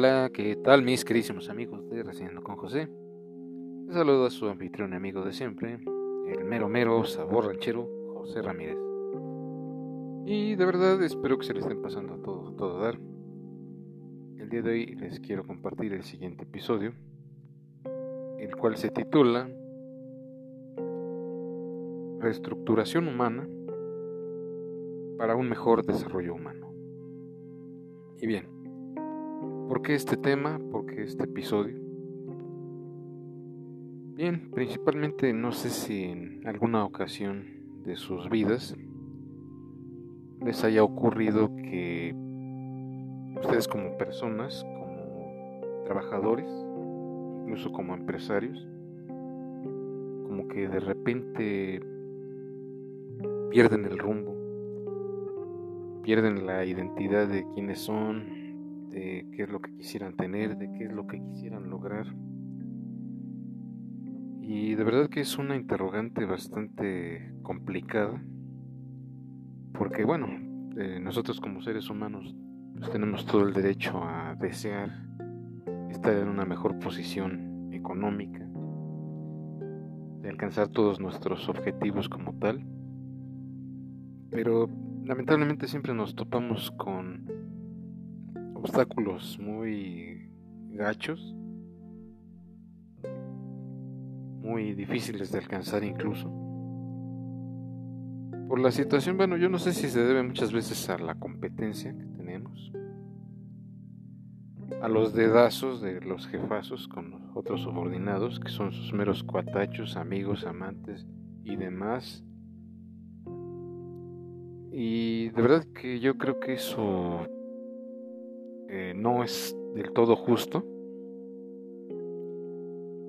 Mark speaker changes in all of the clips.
Speaker 1: Hola, ¿qué tal mis queridísimos amigos de Reciendo con José? Saludo a su anfitrión amigo de siempre, el mero mero sabor ranchero José Ramírez. Y de verdad espero que se le estén pasando a todo, todo dar. El día de hoy les quiero compartir el siguiente episodio, el cual se titula Reestructuración humana para un mejor desarrollo humano. Y bien, ¿Por qué este tema? ¿Por qué este episodio? Bien, principalmente no sé si en alguna ocasión de sus vidas les haya ocurrido que ustedes como personas, como trabajadores, incluso como empresarios, como que de repente pierden el rumbo, pierden la identidad de quiénes son, de qué es lo que quisieran tener, de qué es lo que quisieran lograr. Y de verdad que es una interrogante bastante complicada, porque bueno, eh, nosotros como seres humanos pues, tenemos todo el derecho a desear estar en una mejor posición económica, de alcanzar todos nuestros objetivos como tal, pero lamentablemente siempre nos topamos con obstáculos muy gachos, muy difíciles de alcanzar incluso. Por la situación, bueno, yo no sé si se debe muchas veces a la competencia que tenemos, a los dedazos de los jefazos con los otros subordinados, que son sus meros cuatachos, amigos, amantes y demás. Y de verdad que yo creo que eso eh, no es del todo justo,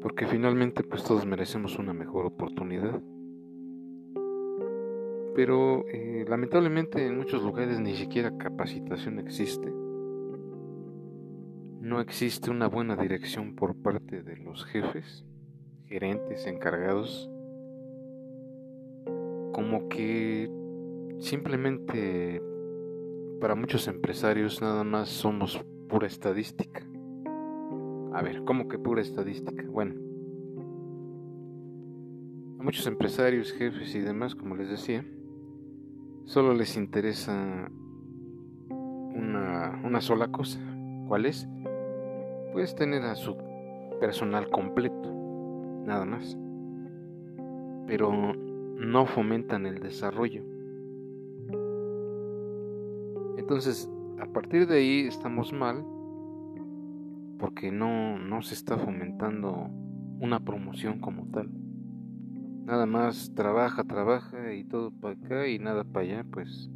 Speaker 1: porque finalmente pues todos merecemos una mejor oportunidad. Pero eh, lamentablemente en muchos lugares ni siquiera capacitación existe. No existe una buena dirección por parte de los jefes, gerentes, encargados. Como que simplemente para muchos empresarios nada más somos pura estadística. A ver, ¿cómo que pura estadística? Bueno, a muchos empresarios, jefes y demás, como les decía, solo les interesa una, una sola cosa. ¿Cuál es? Pues tener a su personal completo, nada más. Pero no fomentan el desarrollo. Entonces, a partir de ahí estamos mal porque no, no se está fomentando una promoción como tal. Nada más trabaja, trabaja y todo para acá y nada para allá, pues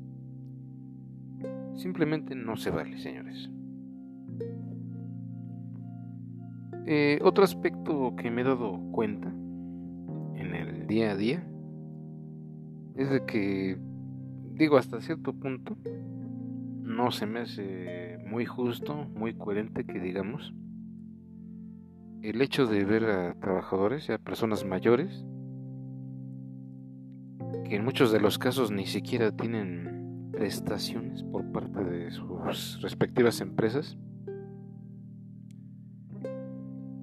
Speaker 1: simplemente no se vale, señores. Eh, otro aspecto que me he dado cuenta en el día a día es de que, digo, hasta cierto punto, no se me hace muy justo, muy coherente que digamos el hecho de ver a trabajadores, a personas mayores, que en muchos de los casos ni siquiera tienen prestaciones por parte de sus respectivas empresas.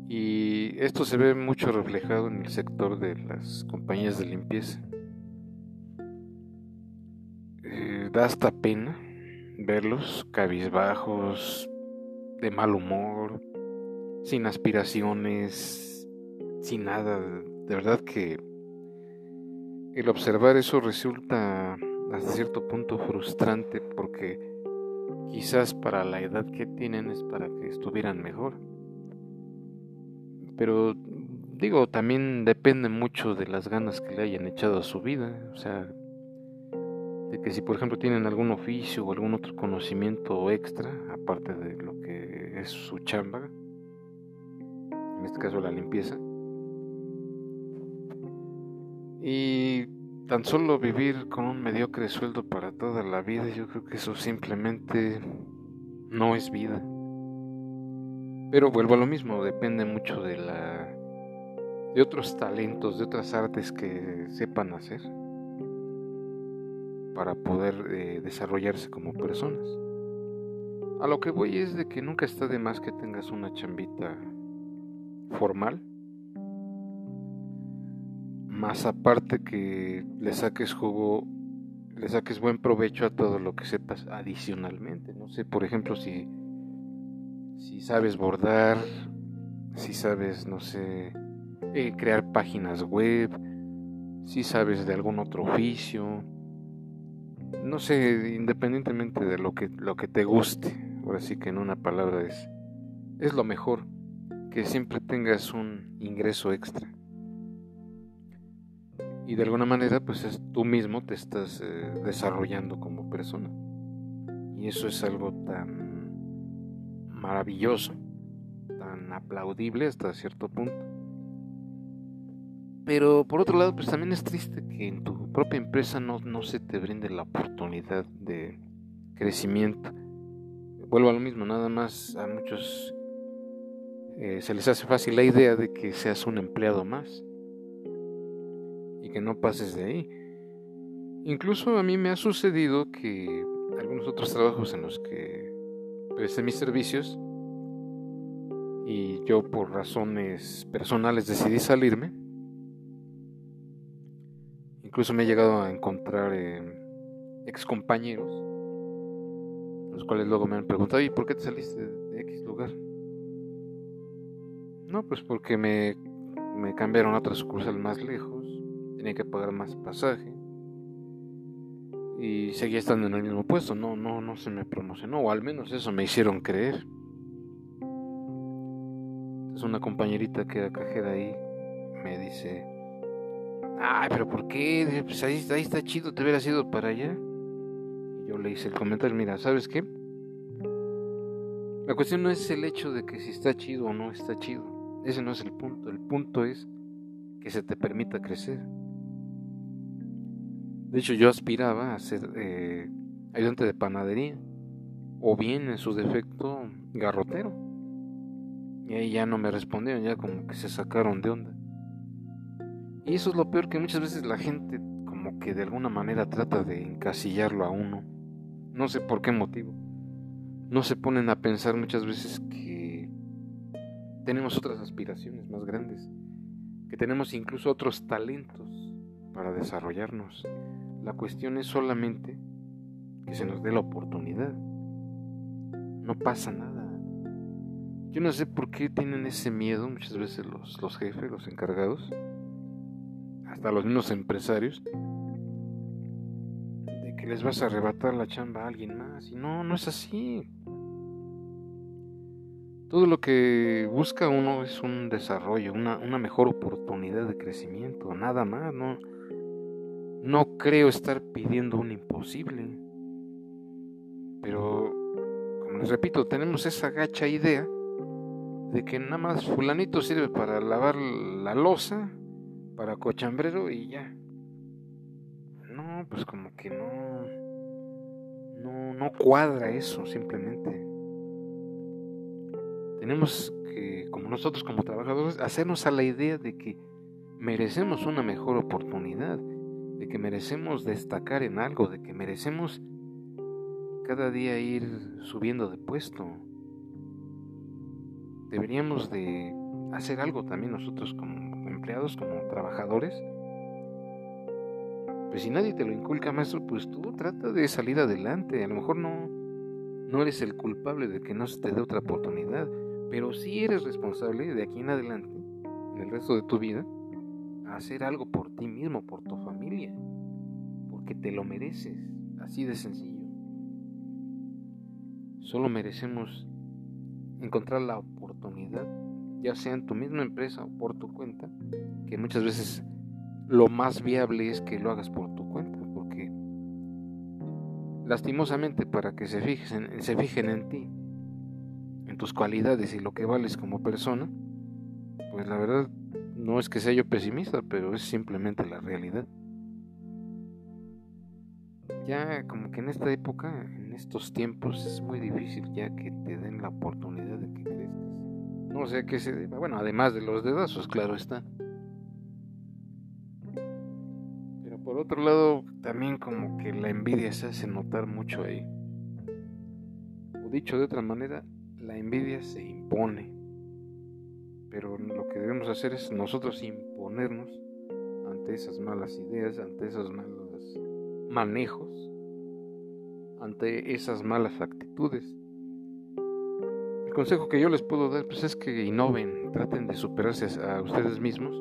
Speaker 1: Y esto se ve mucho reflejado en el sector de las compañías de limpieza. Eh, da hasta pena verlos cabizbajos, de mal humor, sin aspiraciones, sin nada. De verdad que el observar eso resulta hasta cierto punto frustrante porque quizás para la edad que tienen es para que estuvieran mejor. Pero digo, también depende mucho de las ganas que le hayan echado a su vida. O sea, de que si por ejemplo tienen algún oficio o algún otro conocimiento extra, aparte de lo que es su chamba, en este caso la limpieza, y tan solo vivir con un mediocre sueldo para toda la vida, yo creo que eso simplemente no es vida. Pero vuelvo a lo mismo, depende mucho de la de otros talentos, de otras artes que sepan hacer para poder eh, desarrollarse como personas. A lo que voy es de que nunca está de más que tengas una chambita formal. Más aparte que le saques jugo, le saques buen provecho a todo lo que sepas adicionalmente. No sé, por ejemplo, si, si sabes bordar, si sabes, no sé, eh, crear páginas web, si sabes de algún otro oficio, no sé, independientemente de lo que, lo que te guste, ahora sí que en una palabra es, es lo mejor, que siempre tengas un ingreso extra. Y de alguna manera, pues es, tú mismo te estás eh, desarrollando como persona. Y eso es algo tan maravilloso, tan aplaudible hasta cierto punto. Pero por otro lado, pues también es triste que en tu propia empresa no, no se te brinde la oportunidad de crecimiento. Vuelvo a lo mismo, nada más a muchos eh, se les hace fácil la idea de que seas un empleado más y que no pases de ahí. Incluso a mí me ha sucedido que algunos otros trabajos en los que presté mis servicios y yo por razones personales decidí salirme, Incluso me he llegado a encontrar eh, ex compañeros, los cuales luego me han preguntado, ¿y por qué te saliste de X lugar? No, pues porque me, me cambiaron a otra sucursal más lejos, tenía que pagar más pasaje y seguía estando en el mismo puesto, no, no, no se me promocionó, o al menos eso me hicieron creer. Entonces una compañerita que era cajera ahí me dice, Ay, pero ¿por qué? Pues ahí, está chido, te hubiera ido para allá. Yo le hice el comentario, mira, ¿sabes qué? La cuestión no es el hecho de que si está chido o no está chido. Ese no es el punto. El punto es que se te permita crecer. De hecho, yo aspiraba a ser eh, ayudante de panadería. O bien, en su defecto, garrotero. Y ahí ya no me respondieron, ya como que se sacaron de onda. Y eso es lo peor que muchas veces la gente como que de alguna manera trata de encasillarlo a uno. No sé por qué motivo. No se ponen a pensar muchas veces que tenemos otras aspiraciones más grandes, que tenemos incluso otros talentos para desarrollarnos. La cuestión es solamente que se nos dé la oportunidad. No pasa nada. Yo no sé por qué tienen ese miedo muchas veces los, los jefes, los encargados, hasta los mismos empresarios, de que les vas a arrebatar la chamba a alguien más. Y no, no es así. Todo lo que busca uno es un desarrollo, una, una mejor oportunidad de crecimiento, nada más. No, no creo estar pidiendo un imposible. Pero, como les repito, tenemos esa gacha idea de que nada más fulanito sirve para lavar la losa para cochambrero y ya. No, pues como que no, no, no cuadra eso simplemente. Tenemos que, como nosotros como trabajadores, hacernos a la idea de que merecemos una mejor oportunidad, de que merecemos destacar en algo, de que merecemos cada día ir subiendo de puesto. Deberíamos de hacer algo también nosotros como empleados, como trabajadores, pues si nadie te lo inculca, maestro, pues tú trata de salir adelante. A lo mejor no, no eres el culpable de que no se te dé otra oportunidad, pero sí eres responsable de aquí en adelante, en el resto de tu vida, hacer algo por ti mismo, por tu familia, porque te lo mereces, así de sencillo. Solo merecemos encontrar la oportunidad ya sea en tu misma empresa o por tu cuenta, que muchas veces lo más viable es que lo hagas por tu cuenta, porque lastimosamente para que se fijen, se fijen en ti, en tus cualidades y lo que vales como persona, pues la verdad no es que sea yo pesimista, pero es simplemente la realidad. Ya como que en esta época, en estos tiempos, es muy difícil ya que te den la oportunidad de que. No sé qué se. Bueno, además de los dedazos, claro está. Pero por otro lado, también como que la envidia se hace notar mucho ahí. dicho de otra manera, la envidia se impone. Pero lo que debemos hacer es nosotros imponernos ante esas malas ideas, ante esos malos manejos, ante esas malas actitudes. El consejo que yo les puedo dar pues, es que innoven, traten de superarse a ustedes mismos,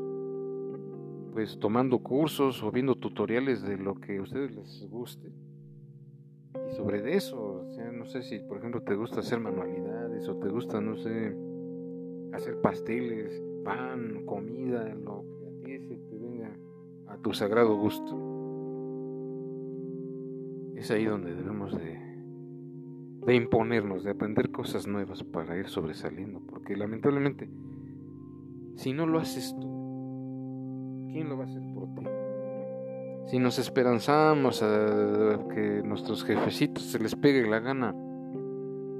Speaker 1: pues tomando cursos o viendo tutoriales de lo que a ustedes les guste. Y sobre eso, no sé si por ejemplo te gusta hacer manualidades o te gusta, no sé, hacer pasteles, pan, comida, lo que a ti se te venga a tu sagrado gusto. Es ahí donde debemos de, de imponernos, de aprender cosas nuevas para ir sobresaliendo, porque lamentablemente, si no lo haces tú, ¿quién lo va a hacer por ti? Si nos esperanzamos a que nuestros jefecitos se les pegue la gana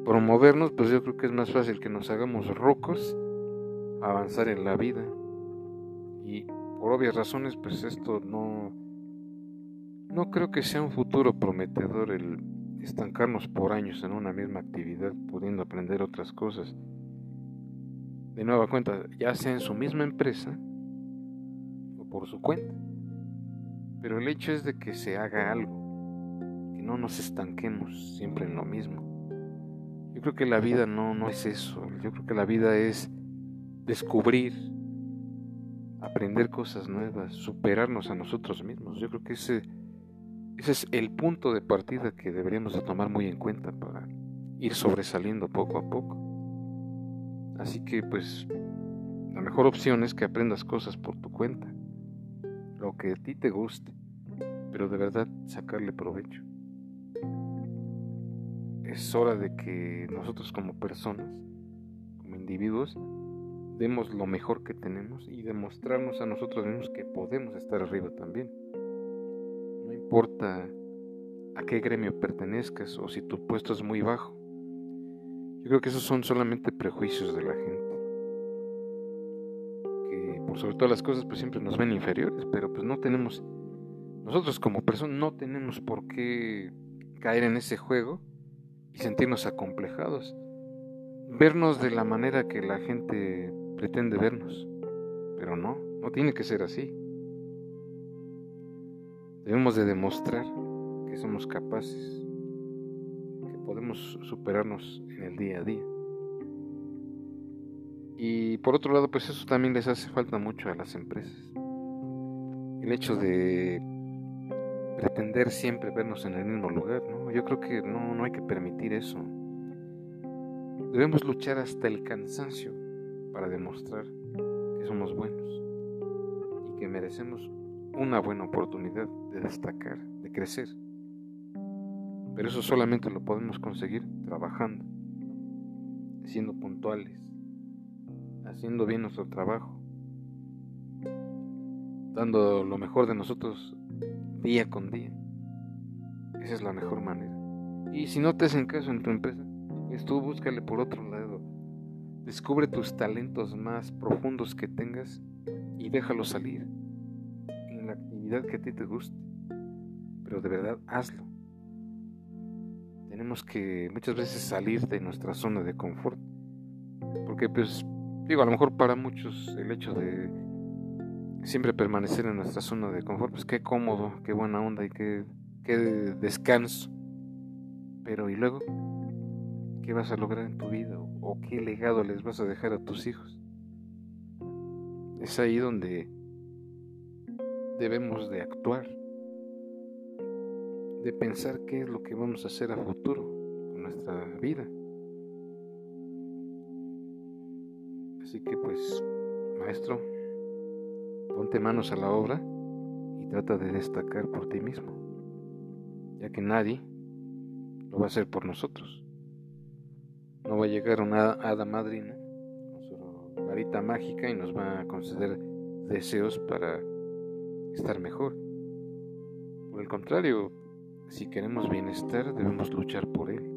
Speaker 1: promovernos, pues yo creo que es más fácil que nos hagamos rocos, avanzar en la vida. Y por obvias razones, pues esto no, no creo que sea un futuro prometedor el estancarnos por años en una misma actividad, pudiendo aprender otras cosas. De nueva cuenta, ya sea en su misma empresa o por su cuenta. Pero el hecho es de que se haga algo, que no nos estanquemos siempre en lo mismo. Yo creo que la vida no, no es eso, yo creo que la vida es descubrir, aprender cosas nuevas, superarnos a nosotros mismos. Yo creo que ese, ese es el punto de partida que deberíamos de tomar muy en cuenta para ir sobresaliendo poco a poco. Así que pues la mejor opción es que aprendas cosas por tu cuenta lo que a ti te guste, pero de verdad sacarle provecho. Es hora de que nosotros como personas, como individuos, demos lo mejor que tenemos y demostrarnos a nosotros mismos que podemos estar arriba también. Importa a qué gremio pertenezcas o si tu puesto es muy bajo. Yo creo que esos son solamente prejuicios de la gente por sobre todas las cosas, pues siempre nos ven inferiores, pero pues no tenemos, nosotros como personas no tenemos por qué caer en ese juego y sentirnos acomplejados, vernos de la manera que la gente pretende vernos, pero no, no tiene que ser así. Debemos de demostrar que somos capaces, que podemos superarnos en el día a día. Y por otro lado, pues eso también les hace falta mucho a las empresas. El hecho de pretender siempre vernos en el mismo lugar, ¿no? Yo creo que no, no hay que permitir eso. Debemos luchar hasta el cansancio para demostrar que somos buenos y que merecemos una buena oportunidad destacar, de crecer. Pero eso solamente lo podemos conseguir trabajando, siendo puntuales, haciendo bien nuestro trabajo, dando lo mejor de nosotros día con día. Esa es la mejor manera. Y si no te hacen caso en tu empresa, pues tú búscale por otro lado. Descubre tus talentos más profundos que tengas y déjalo salir en la actividad que a ti te guste. De verdad hazlo. Tenemos que muchas veces salir de nuestra zona de confort. Porque pues Digo, a lo mejor para muchos el hecho de siempre permanecer en nuestra zona de confort, pues qué cómodo, qué buena onda y qué, qué descanso. Pero ¿y luego? ¿Qué vas a lograr en tu vida? ¿O qué legado les vas a dejar a tus hijos? Es ahí donde debemos de actuar, de pensar qué es lo que vamos a hacer a futuro con nuestra vida. Así que pues, maestro, ponte manos a la obra y trata de destacar por ti mismo, ya que nadie lo va a hacer por nosotros. No va a llegar una hada madrina con su varita mágica y nos va a conceder deseos para estar mejor. Por el contrario, si queremos bienestar, debemos luchar por él.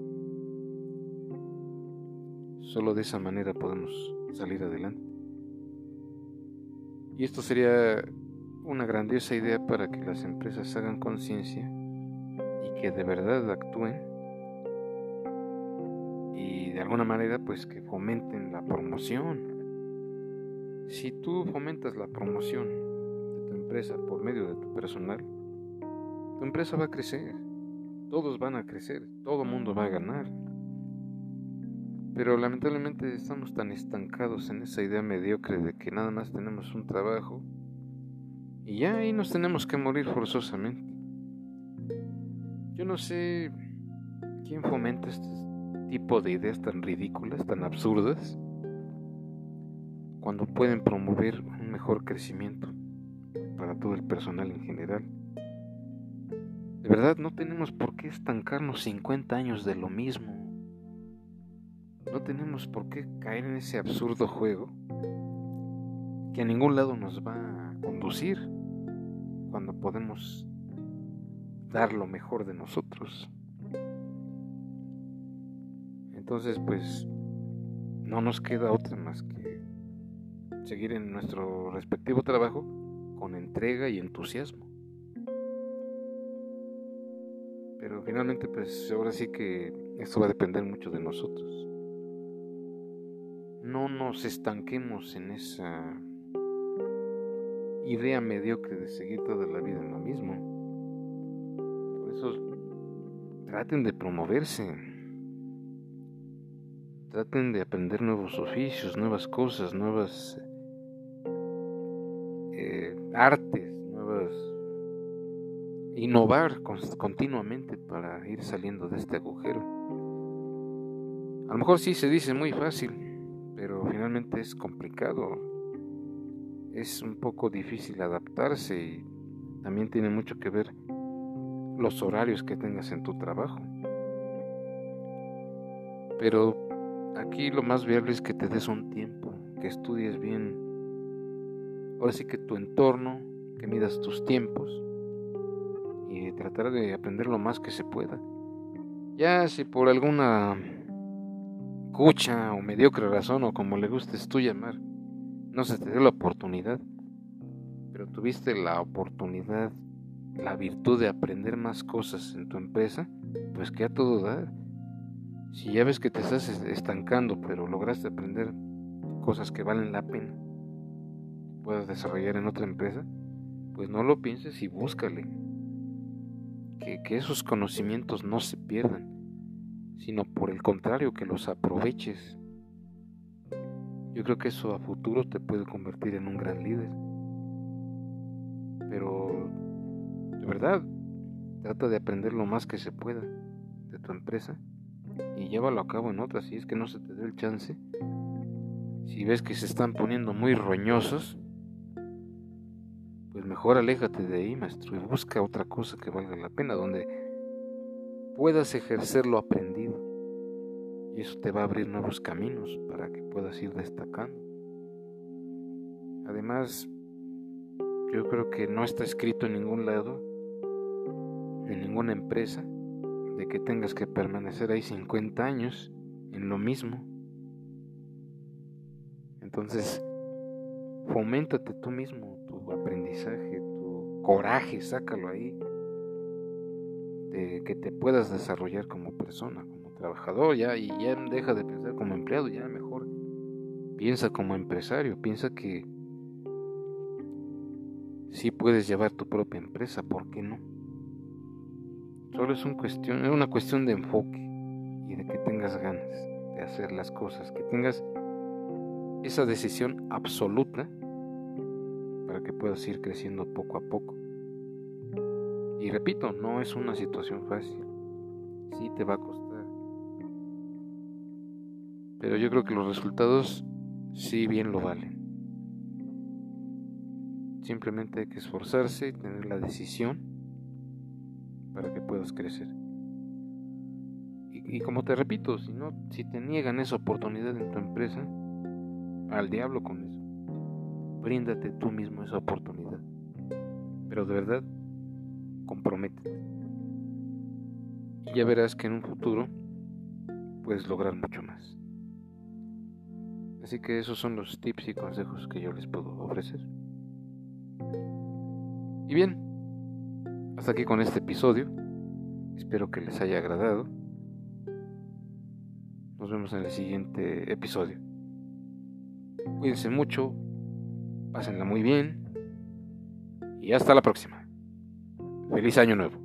Speaker 1: Solo de esa manera podemos salir adelante. Y esto sería una grandiosa idea para que las empresas hagan conciencia y que de verdad actúen y de alguna manera pues que fomenten la promoción. Si tú fomentas la promoción de tu empresa por medio de tu personal, tu empresa va a crecer, todos van a crecer, todo mundo va a ganar. Pero lamentablemente estamos tan estancados en esa idea mediocre de que nada más tenemos un trabajo y ya ahí nos tenemos que morir forzosamente. Yo no sé quién fomenta este tipo de ideas tan ridículas, tan absurdas, cuando pueden promover un mejor crecimiento para todo el personal en general. De verdad, no tenemos por qué estancarnos 50 años de lo mismo. No tenemos por qué caer en ese absurdo juego que a ningún lado nos va a conducir cuando podemos dar lo mejor de nosotros. Entonces, pues, no nos queda otra más que seguir en nuestro respectivo trabajo con entrega y entusiasmo. Pero finalmente, pues, ahora sí que esto va a depender mucho de nosotros no nos estanquemos en esa idea mediocre de seguir toda la vida en lo mismo. Por eso traten de promoverse. Traten de aprender nuevos oficios, nuevas cosas, nuevas eh, artes. Innovar continuamente para ir saliendo de este agujero. A lo mejor sí se dice muy fácil, pero finalmente es complicado. Es un poco difícil adaptarse y también tiene mucho que ver los horarios que tengas en tu trabajo. Pero aquí lo más viable es que te des un tiempo, que estudies bien. Ahora sí que tu entorno, que midas tus tiempos tratar de aprender lo más que se pueda. Ya si por alguna cucha o mediocre razón o como le gustes tú llamar, no se te dio la oportunidad, pero tuviste la oportunidad, la virtud de aprender más cosas en tu empresa, pues que a todo dar. Si ya ves que te estás estancando, pero lograste aprender cosas que valen la pena, puedas desarrollar en otra empresa, pues no lo pienses y búscale. Que, esos conocimientos no se pierdan sino por el contrario que los aproveches. Yo creo que eso a futuro te puede convertir en un gran líder. Pero, de verdad, trata de aprender lo más que se pueda de tu empresa y llévalo a cabo en otras. Si es que no se te dé el chance, si ves que se están poniendo muy roñosos, mejor aléjate de ahí, maestro, y busca otra cosa que valga la pena, donde puedas ejercer lo aprendido. Y eso te va a abrir nuevos caminos para que puedas ir destacando. Además, yo creo que no está escrito en ningún lado, en ninguna empresa, de que tengas que permanecer ahí 50 años en lo mismo. Entonces, foméntate tú mismo, tu aprendizaje, coraje, sácalo ahí que te puedas desarrollar como persona, como trabajador, ya, y ya deja de pensar como empleado, ya mejor piensa como empresario, piensa que si puedes llevar tu propia empresa, ¿por qué no? Solo es una cuestión de enfoque y de que tengas ganas de hacer las cosas, que tengas esa decisión absoluta para que puedas ir creciendo poco a poco. Y repito, no es una situación fácil. Sí te va a costar. Pero yo creo que los resultados sí bien lo valen. Simplemente hay que esforzarse y tener la decisión para que puedas crecer. Y, como te repito, si no, si te niegan esa oportunidad en tu empresa, al diablo con eso. Bríndate tú mismo esa oportunidad. Pero de verdad, comprométete. Y ya verás que en un futuro puedes lograr mucho más. Así que esos son los tips y consejos que yo les puedo ofrecer. Y bien, hasta aquí con este episodio. Espero que les haya agradado. Nos vemos en el siguiente episodio. Cuídense mucho, pásenla muy bien y hasta la próxima. Feliz año nuevo.